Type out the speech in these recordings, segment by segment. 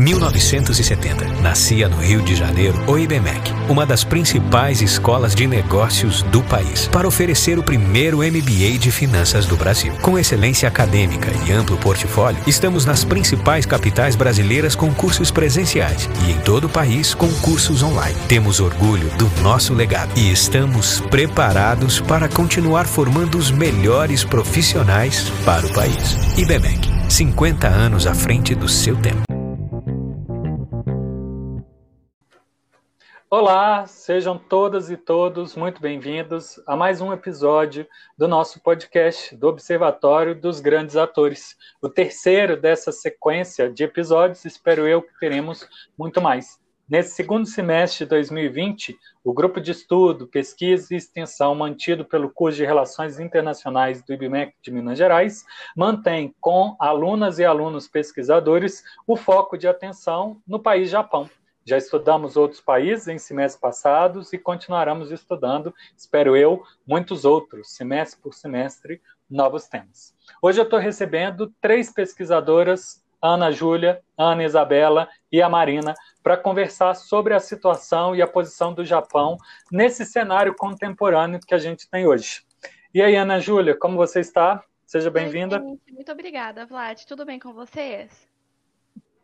1970. Nascia no Rio de Janeiro o IBMEC, uma das principais escolas de negócios do país, para oferecer o primeiro MBA de finanças do Brasil. Com excelência acadêmica e amplo portfólio, estamos nas principais capitais brasileiras com cursos presenciais e em todo o país com cursos online. Temos orgulho do nosso legado e estamos preparados para continuar formando os melhores profissionais para o país. IBMEC, 50 anos à frente do seu tempo. Olá, sejam todas e todos muito bem-vindos a mais um episódio do nosso podcast do Observatório dos Grandes Atores. O terceiro dessa sequência de episódios, espero eu que teremos muito mais. Nesse segundo semestre de 2020, o grupo de estudo, pesquisa e extensão mantido pelo curso de Relações Internacionais do IBMEC de Minas Gerais mantém com alunas e alunos pesquisadores o foco de atenção no país Japão já estudamos outros países em semestres passados e continuaremos estudando, espero eu, muitos outros, semestre por semestre, novos temas. Hoje eu estou recebendo três pesquisadoras, Ana Júlia, Ana Isabela e a Marina, para conversar sobre a situação e a posição do Japão nesse cenário contemporâneo que a gente tem hoje. E aí, Ana Júlia, como você está? Seja bem-vinda. Muito obrigada, Vlad. Tudo bem com vocês?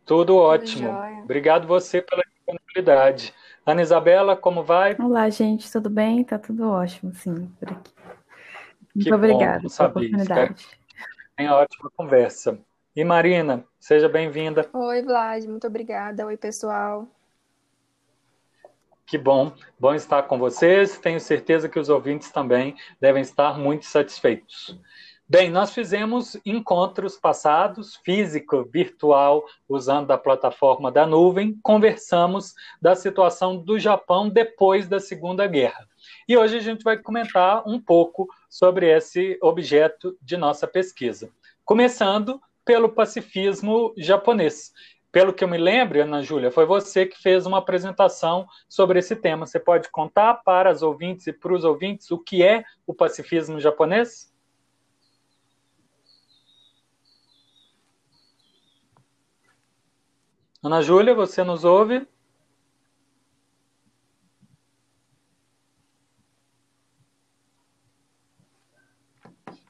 Tudo ótimo. Tudo Obrigado você pela disponibilidade. Ana Isabela, como vai? Olá, gente, tudo bem? Tá tudo ótimo, sim, por aqui. Muito obrigada pela oportunidade. Tem ótima conversa. E Marina, seja bem-vinda. Oi, Vlad, muito obrigada. Oi, pessoal. Que bom, bom estar com vocês. Tenho certeza que os ouvintes também devem estar muito satisfeitos. Bem, nós fizemos encontros passados, físico, virtual, usando a plataforma da nuvem, conversamos da situação do Japão depois da Segunda Guerra. E hoje a gente vai comentar um pouco sobre esse objeto de nossa pesquisa. Começando pelo pacifismo japonês. Pelo que eu me lembro, Ana Júlia, foi você que fez uma apresentação sobre esse tema. Você pode contar para as ouvintes e para os ouvintes o que é o pacifismo japonês? Ana Júlia, você nos ouve?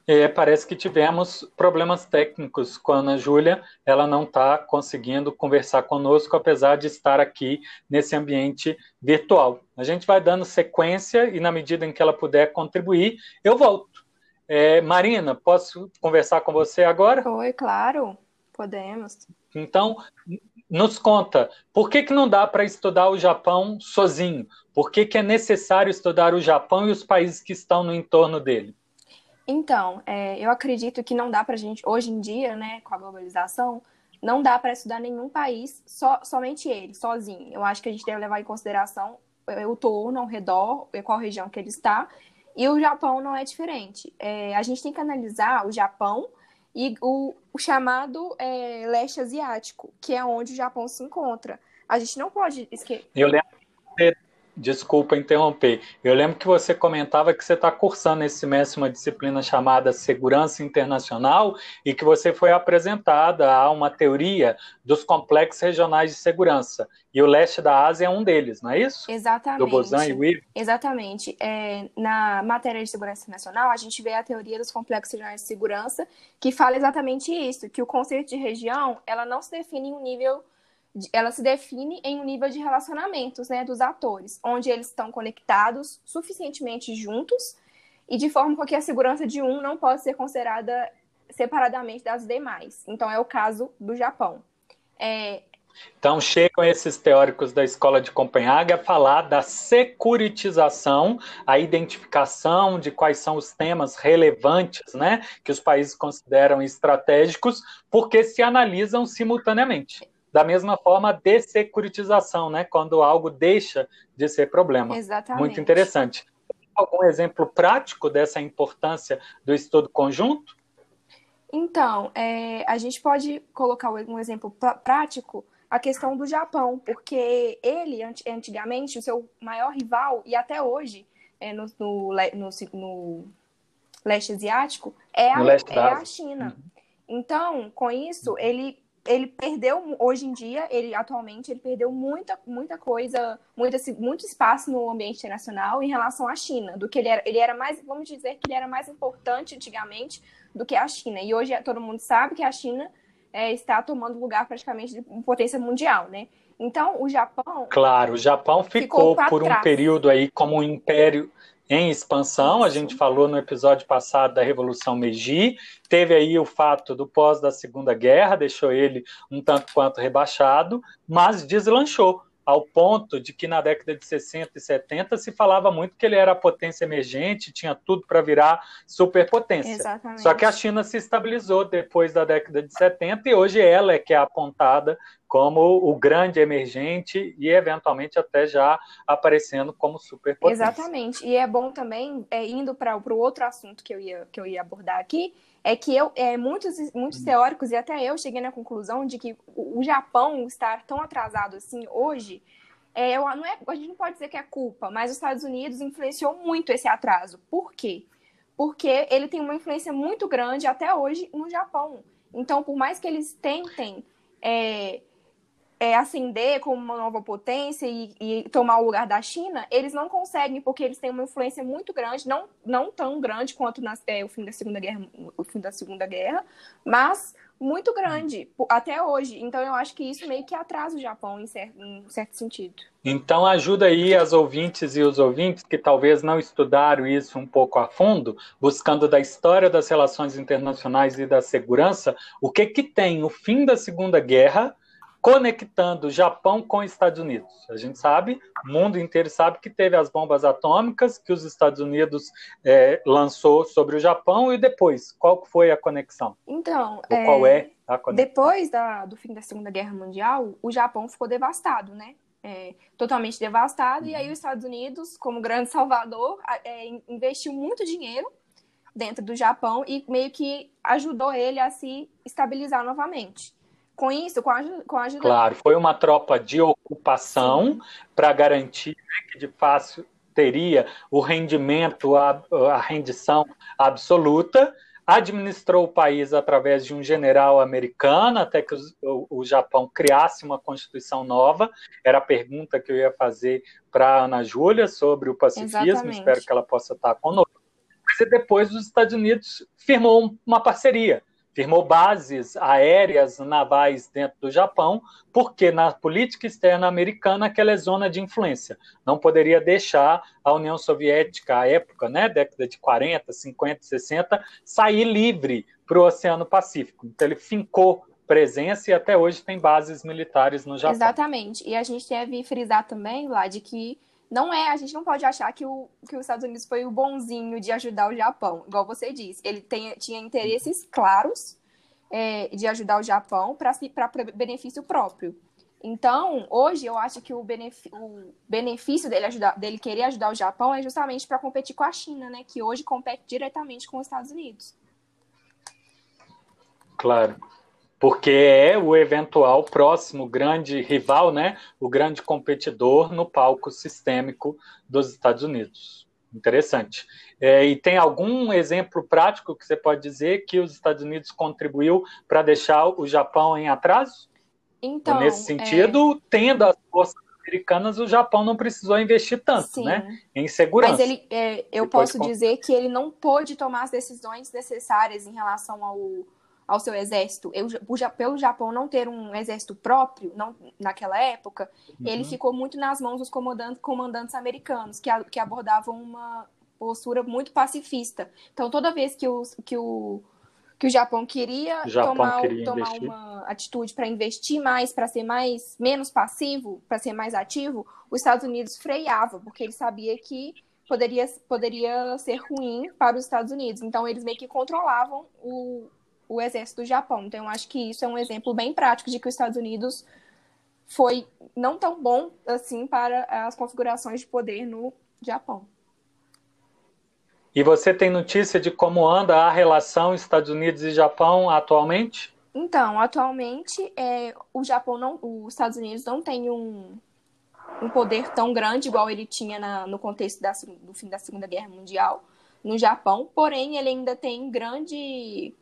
É, parece que tivemos problemas técnicos com a Ana Júlia. Ela não está conseguindo conversar conosco, apesar de estar aqui nesse ambiente virtual. A gente vai dando sequência e, na medida em que ela puder contribuir, eu volto. É, Marina, posso conversar com você agora? Oi, claro, podemos. Então, nos conta, por que, que não dá para estudar o Japão sozinho? Por que, que é necessário estudar o Japão e os países que estão no entorno dele? Então, é, eu acredito que não dá para a gente, hoje em dia, né, com a globalização, não dá para estudar nenhum país, só, somente ele, sozinho. Eu acho que a gente deve levar em consideração o torno ao redor, qual região que ele está, e o Japão não é diferente. É, a gente tem que analisar o Japão e o, o chamado é, leste asiático, que é onde o Japão se encontra. A gente não pode esquecer. Eu lembro Desculpa interromper. Eu lembro que você comentava que você está cursando esse semestre uma disciplina chamada Segurança Internacional e que você foi apresentada a uma teoria dos complexos regionais de segurança. E o leste da Ásia é um deles, não é isso? Exatamente. Do Bozan e o Exatamente. É, na matéria de segurança internacional, a gente vê a teoria dos complexos regionais de segurança, que fala exatamente isso, que o conceito de região, ela não se define em um nível ela se define em um nível de relacionamentos né, dos atores, onde eles estão conectados suficientemente juntos e de forma que a segurança de um não pode ser considerada separadamente das demais. Então, é o caso do Japão. É... Então, chegam esses teóricos da Escola de Copenhague a falar da securitização, a identificação de quais são os temas relevantes né, que os países consideram estratégicos, porque se analisam simultaneamente. Da mesma forma, a dessecuritização, né? quando algo deixa de ser problema. Exatamente. Muito interessante. Algum exemplo prático dessa importância do estudo conjunto? Então, é, a gente pode colocar um exemplo prático, a questão do Japão, porque ele, antigamente, o seu maior rival, e até hoje, é, no, no, no, no leste asiático, é a, é a China. Uhum. Então, com isso, ele ele perdeu hoje em dia, ele atualmente ele perdeu muita muita coisa, muita, muito espaço no ambiente internacional em relação à China, do que ele era, ele era mais, vamos dizer que ele era mais importante antigamente do que a China. E hoje todo mundo sabe que a China é, está tomando lugar praticamente de potência mundial, né? Então, o Japão. Claro, o Japão ficou, ficou por trás. um período aí como um império em expansão. A gente falou no episódio passado da Revolução Meiji. Teve aí o fato do pós da Segunda Guerra, deixou ele um tanto quanto rebaixado, mas deslanchou ao ponto de que na década de 60 e 70 se falava muito que ele era a potência emergente, tinha tudo para virar superpotência. Exatamente. Só que a China se estabilizou depois da década de 70 e hoje ela é que é apontada como o grande emergente e eventualmente até já aparecendo como superpotência. Exatamente. E é bom também, é, indo para o outro assunto que eu, ia, que eu ia abordar aqui, é que eu, é, muitos, muitos teóricos, e até eu cheguei na conclusão de que o, o Japão estar tão atrasado assim hoje, é, eu, não é, a gente não pode dizer que é culpa, mas os Estados Unidos influenciou muito esse atraso. Por quê? Porque ele tem uma influência muito grande até hoje no Japão. Então, por mais que eles tentem é, é, ascender como uma nova potência e, e, tomar o lugar da China, eles não conseguem porque eles têm uma influência muito grande, não, não tão grande quanto na, é, o fim da Segunda Guerra, o fim da Segunda Guerra, mas muito grande até hoje. Então eu acho que isso meio que atrasa o Japão em certo, em certo sentido. Então ajuda aí as ouvintes e os ouvintes que talvez não estudaram isso um pouco a fundo, buscando da história das relações internacionais e da segurança, o que que tem o fim da Segunda Guerra conectando Japão com Estados Unidos. A gente sabe, o mundo inteiro sabe que teve as bombas atômicas que os Estados Unidos é, lançou sobre o Japão e depois, qual foi a conexão? Então, é, qual é a conexão? Depois da, do fim da Segunda Guerra Mundial, o Japão ficou devastado, né? É, totalmente devastado, uhum. e aí os Estados Unidos, como grande salvador, é, investiu muito dinheiro dentro do Japão e meio que ajudou ele a se estabilizar novamente com isso, com a, com a ajuda. Claro, foi uma tropa de ocupação para garantir né, que de fácil teria o rendimento, a, a rendição absoluta. Administrou o país através de um general americano, até que o, o Japão criasse uma constituição nova. Era a pergunta que eu ia fazer para a Ana Júlia sobre o pacifismo. Exatamente. Espero que ela possa estar conosco. Mas depois os Estados Unidos firmou uma parceria firmou bases aéreas navais dentro do Japão, porque na política externa americana aquela é zona de influência. Não poderia deixar a União Soviética, à época, né, década de 40, 50, 60, sair livre para o Oceano Pacífico. Então ele fincou presença e até hoje tem bases militares no Japão. Exatamente. E a gente deve frisar também, lá, de que não é, a gente não pode achar que, o, que os Estados Unidos foi o bonzinho de ajudar o Japão, igual você disse. Ele tem, tinha interesses claros é, de ajudar o Japão para benefício próprio. Então, hoje eu acho que o, benefício, o benefício dele, ajudar, dele querer ajudar o Japão é justamente para competir com a China, né? Que hoje compete diretamente com os Estados Unidos. Claro porque é o eventual próximo grande rival, né, o grande competidor no palco sistêmico dos Estados Unidos. Interessante. É, e tem algum exemplo prático que você pode dizer que os Estados Unidos contribuiu para deixar o Japão em atraso? Então, nesse sentido, é... tendo as forças americanas, o Japão não precisou investir tanto, Sim. né, em segurança. Mas ele, é, eu Depois posso dizer que ele não pôde tomar as decisões necessárias em relação ao ao seu exército. Eu, pelo Japão não ter um exército próprio não, naquela época, uhum. ele ficou muito nas mãos dos comandantes, comandantes americanos, que, que abordavam uma postura muito pacifista. Então, toda vez que, os, que, o, que o Japão queria o Japão tomar, queria tomar uma atitude para investir mais, para ser mais menos passivo, para ser mais ativo, os Estados Unidos freava, porque ele sabia que poderia, poderia ser ruim para os Estados Unidos. Então, eles meio que controlavam o, o exército do Japão. Então, eu acho que isso é um exemplo bem prático de que os Estados Unidos foi não tão bom assim para as configurações de poder no Japão. E você tem notícia de como anda a relação Estados Unidos e Japão atualmente? Então, atualmente, é, o Japão não, os Estados Unidos não tem um, um poder tão grande igual ele tinha na, no contexto da, do fim da Segunda Guerra Mundial no Japão, porém ele ainda tem grande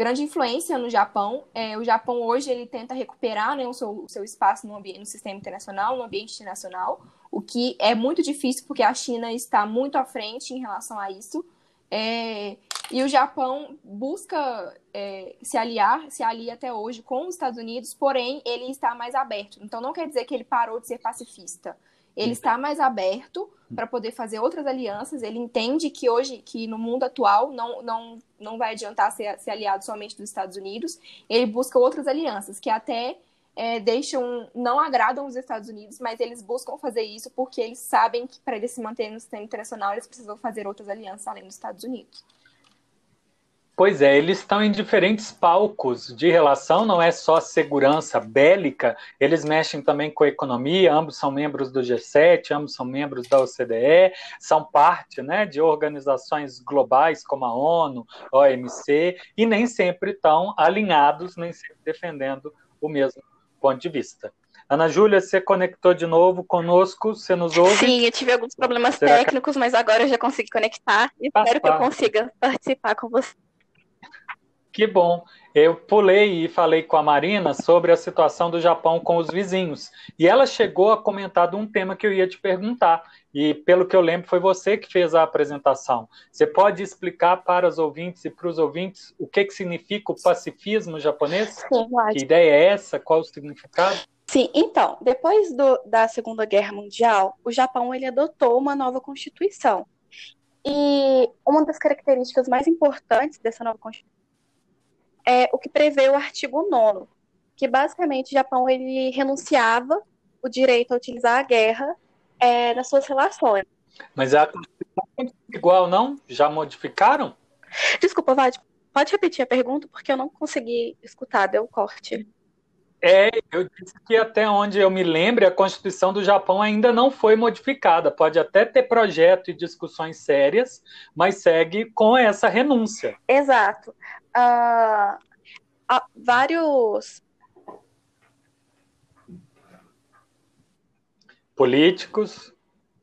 grande influência no Japão. É, o Japão hoje ele tenta recuperar né, o, seu, o seu espaço no, no sistema internacional, no ambiente internacional, o que é muito difícil porque a China está muito à frente em relação a isso. É, e o Japão busca é, se aliar, se alia até hoje com os Estados Unidos, porém ele está mais aberto. Então não quer dizer que ele parou de ser pacifista. Ele está mais aberto para poder fazer outras alianças. Ele entende que hoje, que no mundo atual, não, não, não vai adiantar ser, ser aliado somente dos Estados Unidos. Ele busca outras alianças que até é, deixam, não agradam os Estados Unidos, mas eles buscam fazer isso porque eles sabem que para eles se manterem no sistema internacional, eles precisam fazer outras alianças além dos Estados Unidos. Pois é, eles estão em diferentes palcos de relação, não é só segurança bélica, eles mexem também com a economia, ambos são membros do G7, ambos são membros da OCDE, são parte né, de organizações globais como a ONU, OMC, e nem sempre estão alinhados, nem sempre defendendo o mesmo ponto de vista. Ana Júlia, você conectou de novo conosco? Você nos ouve? Sim, eu tive alguns problemas Será técnicos, que... mas agora eu já consegui conectar. e Espero ah, que eu consiga participar com você. Que bom. Eu pulei e falei com a Marina sobre a situação do Japão com os vizinhos. E ela chegou a comentar de um tema que eu ia te perguntar. E pelo que eu lembro, foi você que fez a apresentação. Você pode explicar para os ouvintes e para os ouvintes o que, que significa o pacifismo japonês? Sim, Que ideia é essa? Qual o significado? Sim, então, depois do, da Segunda Guerra Mundial, o Japão ele adotou uma nova constituição. E uma das características mais importantes dessa nova constituição é o que prevê o artigo 9 que basicamente o Japão ele renunciava o direito a utilizar a guerra é, nas suas relações. Mas a Constituição é igual, não? Já modificaram? Desculpa, Vade, pode repetir a pergunta, porque eu não consegui escutar, deu corte. É, eu disse que até onde eu me lembro, a Constituição do Japão ainda não foi modificada. Pode até ter projeto e discussões sérias, mas segue com essa renúncia. Exato. Uh, vários políticos.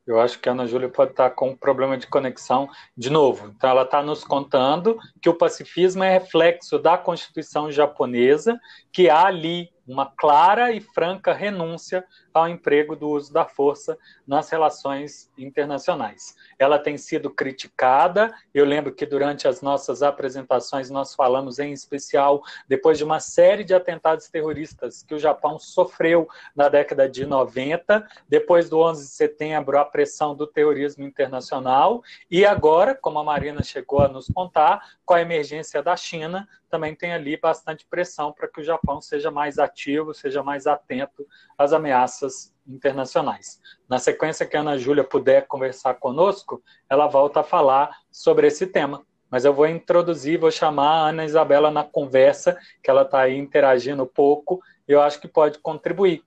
Eu acho que a Ana Júlia pode estar com um problema de conexão de novo. Então, ela está nos contando que o pacifismo é reflexo da Constituição japonesa, que há ali uma clara e franca renúncia ao emprego do uso da força nas relações internacionais. Ela tem sido criticada. Eu lembro que durante as nossas apresentações nós falamos em especial depois de uma série de atentados terroristas que o Japão sofreu na década de 90, depois do 11 de setembro, a pressão do terrorismo internacional e agora, como a Marina chegou a nos contar, com a emergência da China, também tem ali bastante pressão para que o Japão seja mais ativo, seja mais atento às ameaças internacionais. Na sequência que a Ana Júlia puder conversar conosco, ela volta a falar sobre esse tema. Mas eu vou introduzir, vou chamar a Ana Isabela na conversa, que ela está aí interagindo pouco, e eu acho que pode contribuir.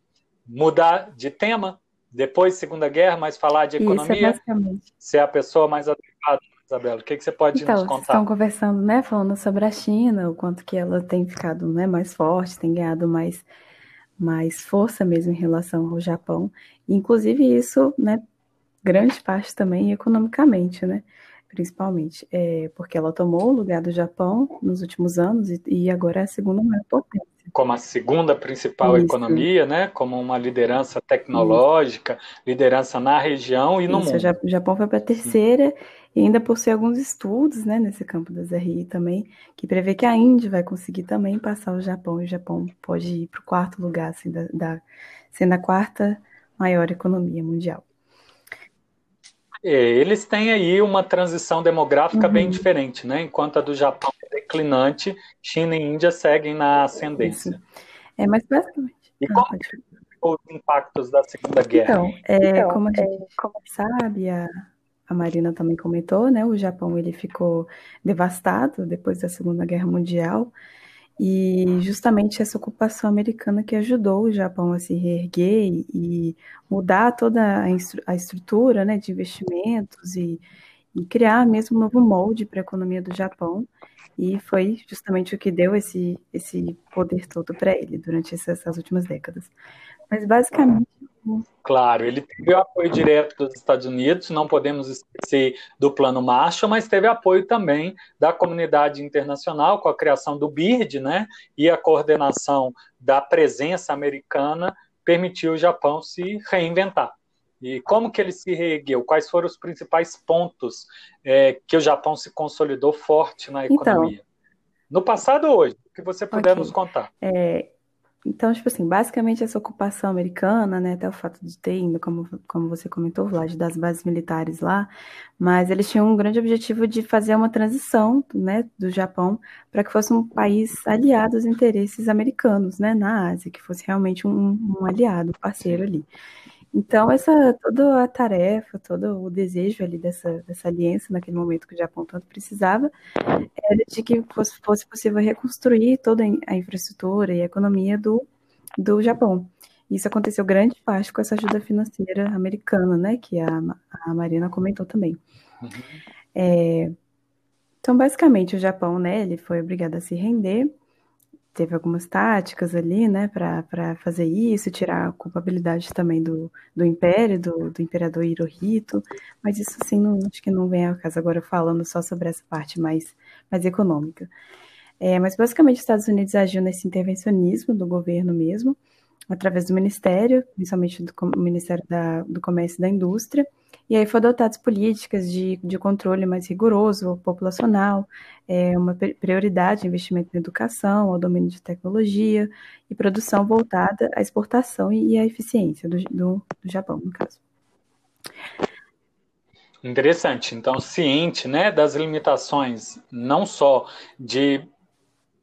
Mudar de tema, depois Segunda Guerra, mas falar de economia, Isso, ser a pessoa mais adequada Isabela, o que, que você pode então, nos contar? Estão conversando, né, falando sobre a China, o quanto que ela tem ficado né, mais forte, tem ganhado mais, mais força mesmo em relação ao Japão. Inclusive isso, né, grande parte também economicamente, né, principalmente, é, porque ela tomou o lugar do Japão nos últimos anos e, e agora é a segunda maior potência como a segunda principal Isso. economia, né? Como uma liderança tecnológica, Isso. liderança na região e no Isso, mundo. O Japão foi para a terceira e ainda por ser alguns estudos, né, nesse campo das RI também, que prevê que a Índia vai conseguir também passar o Japão, e o Japão pode ir para o quarto lugar, assim, da, da, sendo a quarta maior economia mundial. É, eles têm aí uma transição demográfica uhum. bem diferente, né? Enquanto a do Japão é declinante, China e Índia seguem na ascendência. Isso. É, mas basicamente. E ah, como os impactos da Segunda Guerra? Então, é, então, como a gente é, sabe, a, a Marina também comentou, né? O Japão ele ficou devastado depois da Segunda Guerra Mundial e justamente essa ocupação americana que ajudou o Japão a se reerguer e mudar toda a, estrutura, né, de investimentos e, e criar mesmo um novo molde para a economia do Japão. E foi justamente o que deu esse, esse poder todo para ele durante essas, essas últimas décadas. Mas basicamente Claro, ele teve apoio direto dos Estados Unidos, não podemos esquecer do Plano Marshall, mas teve apoio também da comunidade internacional com a criação do BIRD, né? E a coordenação da presença americana permitiu o Japão se reinventar. E como que ele se reergueu? Quais foram os principais pontos é, que o Japão se consolidou forte na então. economia? Então, no passado ou hoje? O que você puder okay. nos contar. É, então, tipo assim, basicamente essa ocupação americana, né, até o fato de ter indo, como, como você comentou, Vlad, das bases militares lá, mas eles tinham um grande objetivo de fazer uma transição, né, do Japão para que fosse um país aliado aos interesses americanos, né, na Ásia, que fosse realmente um, um aliado, um parceiro ali. Então, essa toda a tarefa, todo o desejo ali dessa, dessa aliança naquele momento que o Japão tanto precisava, era de que fosse, fosse possível reconstruir toda a infraestrutura e a economia do, do Japão. Isso aconteceu grande parte com essa ajuda financeira americana, né, que a, a Marina comentou também. Uhum. É, então, basicamente, o Japão, né, ele foi obrigado a se render teve algumas táticas ali, né, para fazer isso, tirar a culpabilidade também do, do Império, do, do Imperador Hirohito, mas isso, assim, não, acho que não vem ao caso. Agora falando só sobre essa parte mais, mais econômica. É, mas, basicamente, os Estados Unidos agiu nesse intervencionismo do governo mesmo, através do Ministério, principalmente do Ministério da, do Comércio e da Indústria, e aí foram adotadas políticas de, de controle mais rigoroso, populacional, é, uma prioridade de investimento em educação, ao domínio de tecnologia e produção voltada à exportação e à eficiência do, do, do Japão, no caso. Interessante. Então, ciente né, das limitações, não só de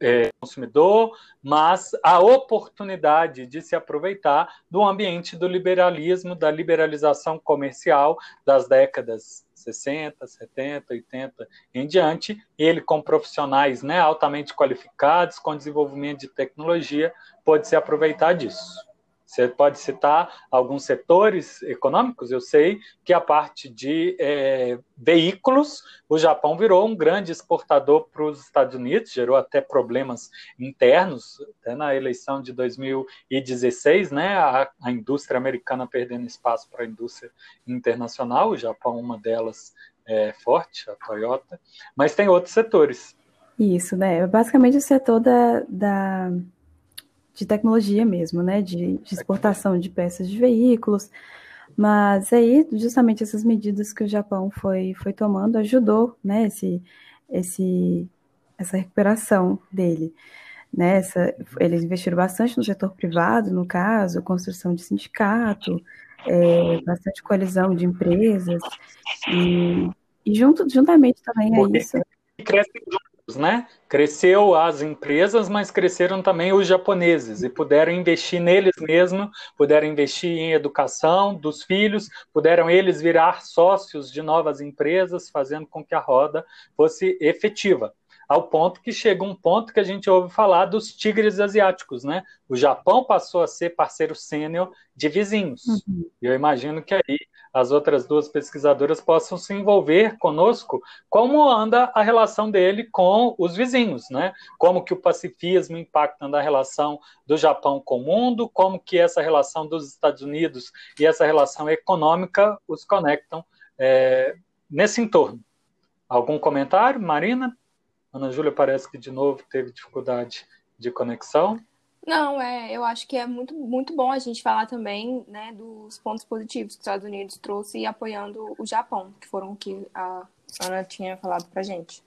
é, consumidor, mas a oportunidade de se aproveitar do ambiente do liberalismo, da liberalização comercial das décadas 60, 70, 80 em diante, ele com profissionais né, altamente qualificados, com desenvolvimento de tecnologia, pode se aproveitar disso. Você pode citar alguns setores econômicos, eu sei que a parte de é, veículos, o Japão virou um grande exportador para os Estados Unidos, gerou até problemas internos, até na eleição de 2016, né, a, a indústria americana perdendo espaço para a indústria internacional, o Japão uma delas é forte, a Toyota, mas tem outros setores. Isso, né? Basicamente o setor da, da de tecnologia mesmo, né? De, de, exportação de peças de veículos. Mas aí, justamente essas medidas que o Japão foi, foi tomando ajudou, né? Esse, esse, essa recuperação dele. Né? Essa, eles investiram bastante no setor privado, no caso, construção de sindicato, é, bastante coalizão de empresas, e, e junto, juntamente também a isso. Cresce né? Cresceu as empresas, mas cresceram também os japoneses e puderam investir neles mesmos, puderam investir em educação dos filhos, puderam eles virar sócios de novas empresas, fazendo com que a roda fosse efetiva. Ao ponto que chega um ponto que a gente ouve falar dos tigres asiáticos, né? O Japão passou a ser parceiro sênior de vizinhos. Uhum. Eu imagino que aí as outras duas pesquisadoras possam se envolver conosco como anda a relação dele com os vizinhos, né? Como que o pacifismo impacta na relação do Japão com o mundo, como que essa relação dos Estados Unidos e essa relação econômica os conectam é, nesse entorno. Algum comentário, Marina? Ana Júlia parece que de novo teve dificuldade de conexão. Não, é, eu acho que é muito, muito bom a gente falar também, né, dos pontos positivos que os Estados Unidos trouxe apoiando o Japão, que foram o que a Ana tinha falado pra gente.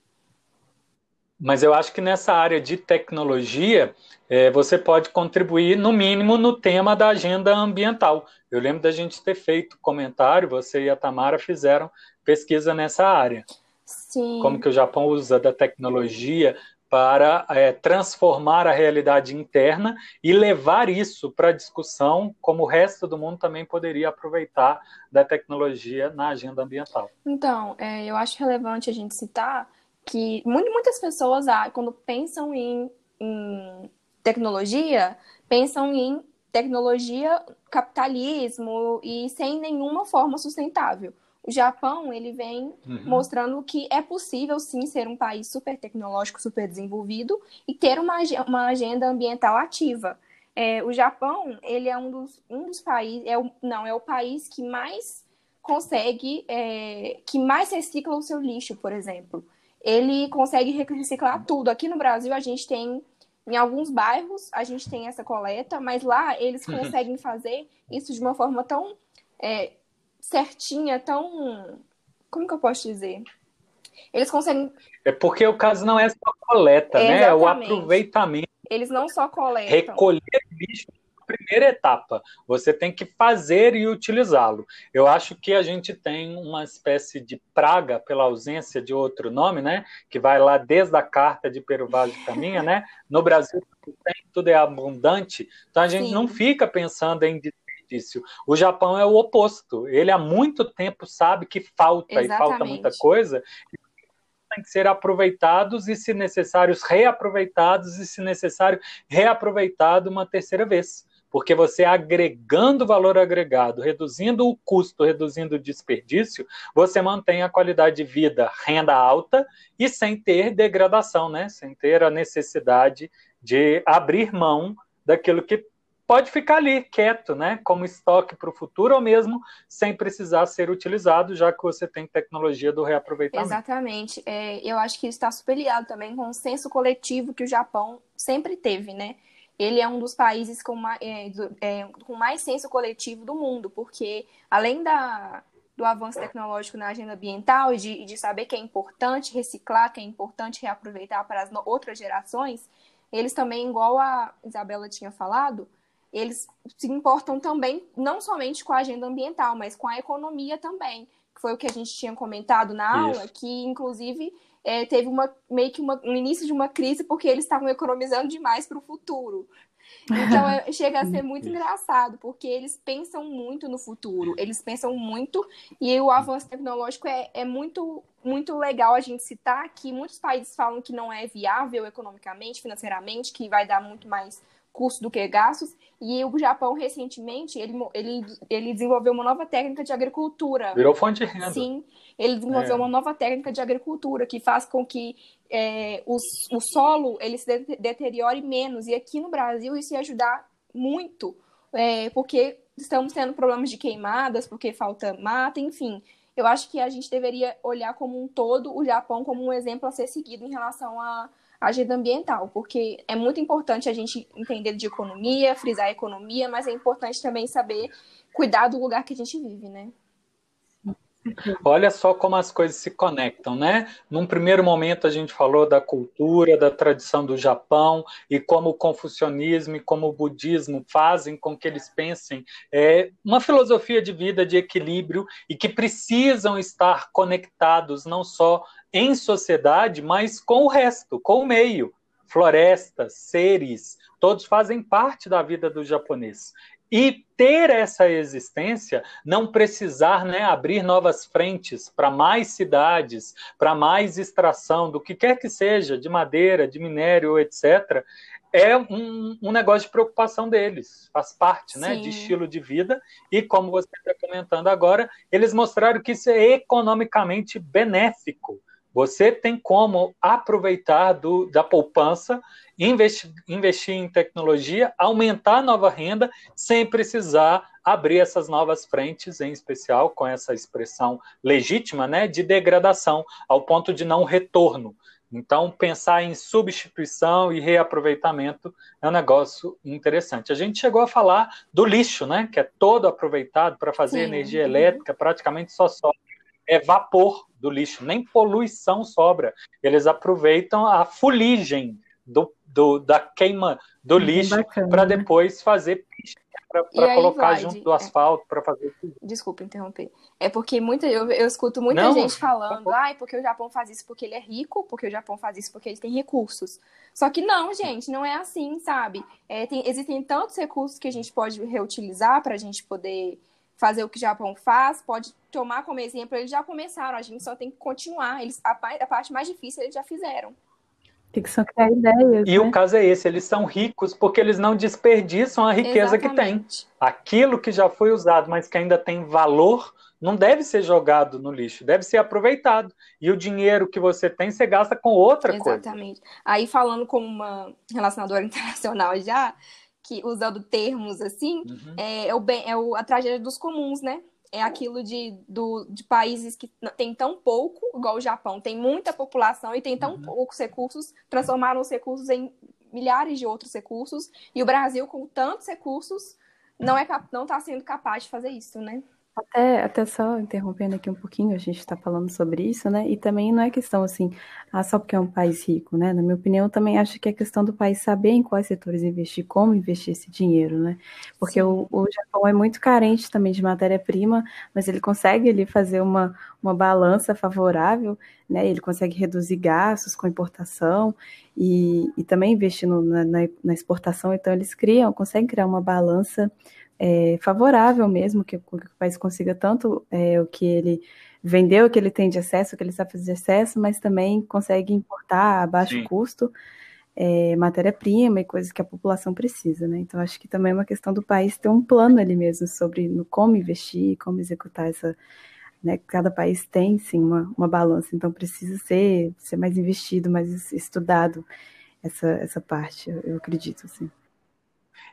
Mas eu acho que nessa área de tecnologia, é, você pode contribuir, no mínimo, no tema da agenda ambiental. Eu lembro da gente ter feito comentário, você e a Tamara fizeram pesquisa nessa área. Sim. Como que o Japão usa da tecnologia para é, transformar a realidade interna e levar isso para a discussão, como o resto do mundo também poderia aproveitar da tecnologia na agenda ambiental. Então, é, eu acho relevante a gente citar que muitas pessoas, ah, quando pensam em, em tecnologia, pensam em tecnologia capitalismo e sem nenhuma forma sustentável. O Japão, ele vem uhum. mostrando que é possível sim ser um país super tecnológico, super desenvolvido e ter uma, uma agenda ambiental ativa. É, o Japão, ele é um dos, um dos países, é o, não, é o país que mais consegue, é, que mais recicla o seu lixo, por exemplo. Ele consegue reciclar tudo. Aqui no Brasil, a gente tem, em alguns bairros, a gente tem essa coleta, mas lá eles conseguem fazer isso de uma forma tão é, certinha, tão. Como que eu posso dizer? Eles conseguem. É porque o caso não é só coleta, né? É o aproveitamento. Eles não só coletam. Recolher lixo primeira etapa. Você tem que fazer e utilizá-lo. Eu acho que a gente tem uma espécie de praga pela ausência de outro nome, né? Que vai lá desde a carta de Peruvaz de Caminha, né? No Brasil tudo é abundante, então a gente Sim. não fica pensando em desperdício. O Japão é o oposto. Ele há muito tempo sabe que falta Exatamente. e falta muita coisa têm que ser aproveitados e, se necessários, reaproveitados e, se necessário, reaproveitado uma terceira vez. Porque você agregando valor agregado, reduzindo o custo, reduzindo o desperdício, você mantém a qualidade de vida, renda alta e sem ter degradação, né? sem ter a necessidade de abrir mão daquilo que pode ficar ali quieto, né, como estoque para o futuro ou mesmo sem precisar ser utilizado, já que você tem tecnologia do reaproveitamento. Exatamente. É, eu acho que isso está super ligado também com o senso coletivo que o Japão sempre teve, né? Ele é um dos países com mais, é, é, com mais senso coletivo do mundo, porque além da, do avanço tecnológico na agenda ambiental e de, de saber que é importante reciclar, que é importante reaproveitar para as outras gerações, eles também, igual a Isabela tinha falado, eles se importam também, não somente com a agenda ambiental, mas com a economia também, que foi o que a gente tinha comentado na aula, Isso. que inclusive é, teve uma, meio que uma, um início de uma crise porque eles estavam economizando demais para o futuro. Então é, chega a ser muito engraçado, porque eles pensam muito no futuro, eles pensam muito, e o avanço tecnológico é, é muito, muito legal a gente citar que muitos países falam que não é viável economicamente, financeiramente, que vai dar muito mais custo do que gastos. E o Japão, recentemente, ele, ele, ele desenvolveu uma nova técnica de agricultura. Virou fonte de renda. Sim, ele desenvolveu é. uma nova técnica de agricultura que faz com que é, o, o solo ele se deteriore menos. E aqui no Brasil isso ia ajudar muito, é, porque estamos tendo problemas de queimadas, porque falta mata, enfim. Eu acho que a gente deveria olhar como um todo o Japão como um exemplo a ser seguido em relação a agenda ambiental, porque é muito importante a gente entender de economia, frisar a economia, mas é importante também saber cuidar do lugar que a gente vive, né? Olha só como as coisas se conectam, né? Num primeiro momento a gente falou da cultura, da tradição do Japão e como o confucionismo e como o budismo fazem com que eles pensem é, uma filosofia de vida de equilíbrio e que precisam estar conectados não só em sociedade, mas com o resto, com o meio. Florestas, seres, todos fazem parte da vida do japonês. E ter essa existência, não precisar né, abrir novas frentes para mais cidades, para mais extração do que quer que seja, de madeira, de minério, etc., é um, um negócio de preocupação deles, faz parte né, de estilo de vida. E como você está comentando agora, eles mostraram que isso é economicamente benéfico você tem como aproveitar do, da poupança, investir, investir em tecnologia, aumentar a nova renda, sem precisar abrir essas novas frentes, em especial com essa expressão legítima né, de degradação, ao ponto de não retorno. Então, pensar em substituição e reaproveitamento é um negócio interessante. A gente chegou a falar do lixo, né, que é todo aproveitado para fazer Sim. energia elétrica, praticamente só sobra é vapor do lixo, nem poluição sobra. Eles aproveitam a fuligem do, do da queima do lixo para né? depois fazer para colocar vai, junto do asfalto para fazer. Desculpa interromper. É porque muita, eu, eu escuto muita Não, gente falando, ai, ah, porque o Japão faz isso porque ele é rico, porque o Japão faz isso porque ele tem recursos. Só que não, gente, não é assim, sabe? É, tem, existem tantos recursos que a gente pode reutilizar para a gente poder fazer o que o Japão faz, pode tomar como exemplo, eles já começaram, a gente só tem que continuar. Eles, a, a parte mais difícil eles já fizeram. Tem que só criar ideias. E né? o caso é esse: eles são ricos porque eles não desperdiçam a riqueza Exatamente. que tem. Aquilo que já foi usado, mas que ainda tem valor, não deve ser jogado no lixo, deve ser aproveitado. E o dinheiro que você tem, você gasta com outra Exatamente. coisa. Exatamente. Aí, falando como uma relacionadora internacional já, que usando termos assim, uhum. é, é, o bem, é o, a tragédia dos comuns, né? É aquilo de, do, de países que tem tão pouco, igual o Japão, tem muita população e tem tão uhum. poucos recursos, transformaram os recursos em milhares de outros recursos, e o Brasil, com tantos recursos, não é não está sendo capaz de fazer isso, né? Até, até só interrompendo aqui um pouquinho, a gente está falando sobre isso, né? E também não é questão assim, ah, só porque é um país rico, né? Na minha opinião, eu também acho que é questão do país saber em quais setores investir, como investir esse dinheiro, né? Porque o, o, Japão é muito carente também de matéria-prima, mas ele consegue ele fazer uma, uma balança favorável, né? Ele consegue reduzir gastos com importação e, e também investir no, na, na exportação, então eles criam, conseguem criar uma balança é, favorável mesmo, que, que, o país consiga tanto é, o que ele vendeu, o que ele tem de acesso, o que ele sabe fazer de acesso, mas também consegue importar a baixo Sim. custo é, matéria-prima e coisas que a população precisa, né? Então acho que também é uma questão do país ter um plano ali mesmo sobre no como investir, como executar essa, né? Cada país tem sim uma, uma balança, então precisa ser, ser mais investido, mais estudado essa, essa parte, eu, eu acredito, assim.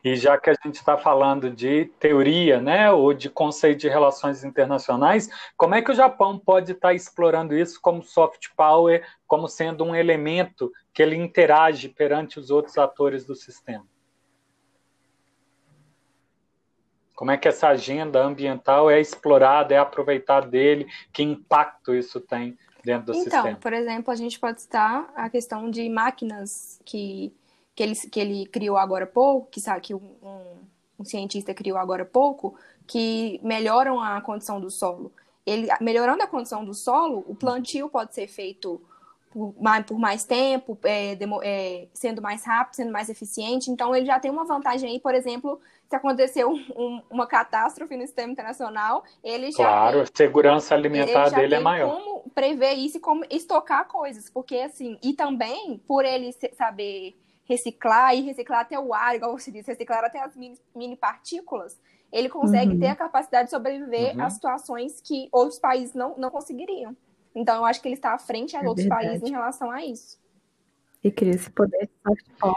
E já que a gente está falando de teoria, né, ou de conceito de relações internacionais, como é que o Japão pode estar tá explorando isso como soft power, como sendo um elemento que ele interage perante os outros atores do sistema? Como é que essa agenda ambiental é explorada, é aproveitada dele? Que impacto isso tem dentro do então, sistema? Então, por exemplo, a gente pode citar a questão de máquinas que que ele, que ele criou agora há pouco, que sabe que um, um cientista criou agora há pouco, que melhoram a condição do solo. Ele, melhorando a condição do solo, o plantio pode ser feito por mais, por mais tempo, é, demo, é, sendo mais rápido, sendo mais eficiente. Então, ele já tem uma vantagem aí, por exemplo, se aconteceu um, uma catástrofe no sistema internacional, ele já Claro, tem, a segurança alimentar dele é maior. como prever isso e como estocar coisas, porque assim, e também, por ele saber reciclar e reciclar até o ar, igual você disse, reciclar até as mini, mini partículas, ele consegue uhum. ter a capacidade de sobreviver uhum. a situações que outros países não, não conseguiriam. Então, eu acho que ele está à frente a é outros verdade. países em relação a isso. E cria esse poder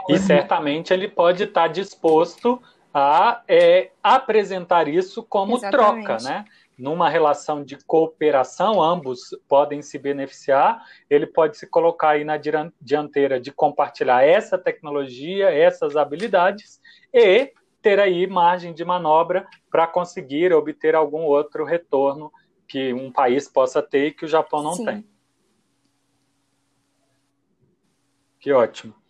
E certamente ele pode estar disposto a é, apresentar isso como Exatamente. troca, né? Numa relação de cooperação, ambos podem se beneficiar, ele pode se colocar aí na dianteira de compartilhar essa tecnologia, essas habilidades e ter aí margem de manobra para conseguir obter algum outro retorno que um país possa ter e que o Japão não Sim. tem. Que ótimo.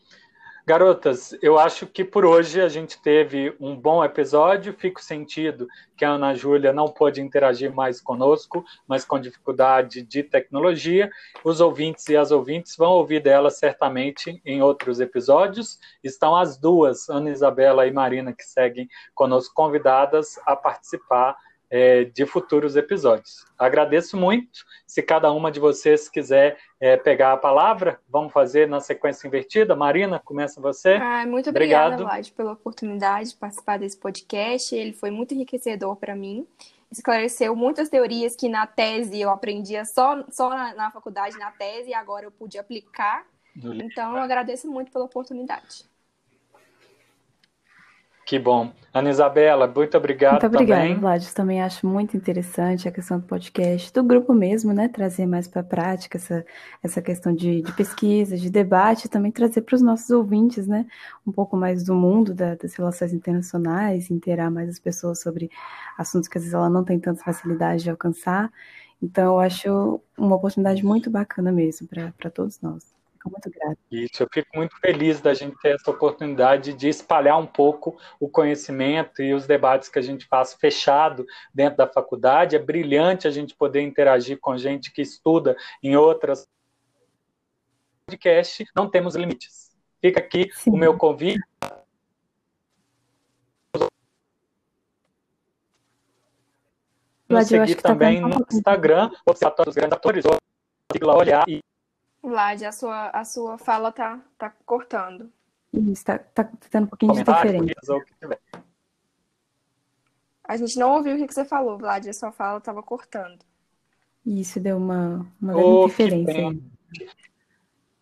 Garotas, eu acho que por hoje a gente teve um bom episódio. Fico sentido que a Ana Júlia não pôde interagir mais conosco, mas com dificuldade de tecnologia. Os ouvintes e as ouvintes vão ouvir dela certamente em outros episódios. Estão as duas, Ana Isabela e Marina, que seguem conosco convidadas a participar é, de futuros episódios. Agradeço muito. Se cada uma de vocês quiser é, pegar a palavra, vamos fazer na sequência invertida. Marina, começa você. Ah, muito obrigada, Obrigado. Vlad, pela oportunidade de participar desse podcast. Ele foi muito enriquecedor para mim. Esclareceu muitas teorias que na tese eu aprendia só, só na, na faculdade, na tese, e agora eu pude aplicar. Então, eu agradeço muito pela oportunidade. Que bom. Ana Isabela, muito obrigado Muito obrigada, também. Vlad. Também acho muito interessante a questão do podcast, do grupo mesmo, né? Trazer mais para a prática essa, essa questão de, de, pesquisa, de debate, também trazer para os nossos ouvintes, né? Um pouco mais do mundo da, das relações internacionais, inteirar mais as pessoas sobre assuntos que às vezes ela não tem tanta facilidade de alcançar. Então, eu acho uma oportunidade muito bacana mesmo para todos nós. Fico muito grata. Isso, eu fico muito feliz da gente ter essa oportunidade de espalhar um pouco o conhecimento e os debates que a gente faz fechado dentro da faculdade. É brilhante a gente poder interagir com gente que estuda em outras podcast, não temos limites. Fica aqui Sim. o meu convite. Nos seguir tá também tá no Instagram, Observatório dos Grandes Atores, ou olhar e Vlad, a sua, a sua fala tá, tá cortando. Isso, tá, tá tendo um pouquinho de interferência. A gente não ouviu o que você falou, Vlad, a sua fala tava cortando. Isso, deu uma, uma oh, interferência.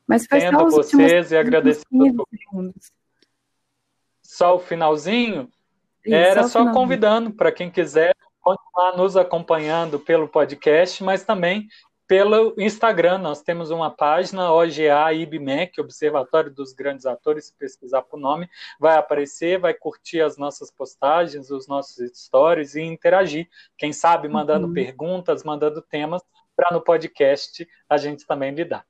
Mas foi só os vocês e agradecer só o finalzinho, Isso, era só, só convidando para quem quiser continuar nos acompanhando pelo podcast, mas também pelo Instagram. Nós temos uma página, OGA IBMEC, Observatório dos Grandes Atores, se pesquisar por nome, vai aparecer, vai curtir as nossas postagens, os nossos stories e interagir. Quem sabe mandando uhum. perguntas, mandando temas, para no podcast a gente também lidar.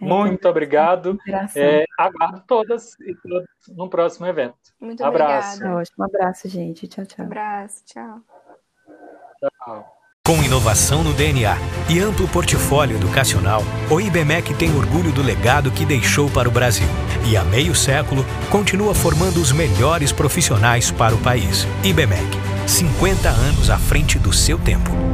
É, Muito obrigado. É, aguardo todas e todos no próximo evento. Muito abraço. obrigada. Ótimo. Um abraço, gente. Tchau, tchau. Abraço, tchau. Tchau. Com inovação no DNA e amplo portfólio educacional, o IBMEC tem orgulho do legado que deixou para o Brasil. E há meio século, continua formando os melhores profissionais para o país. IBMEC, 50 anos à frente do seu tempo.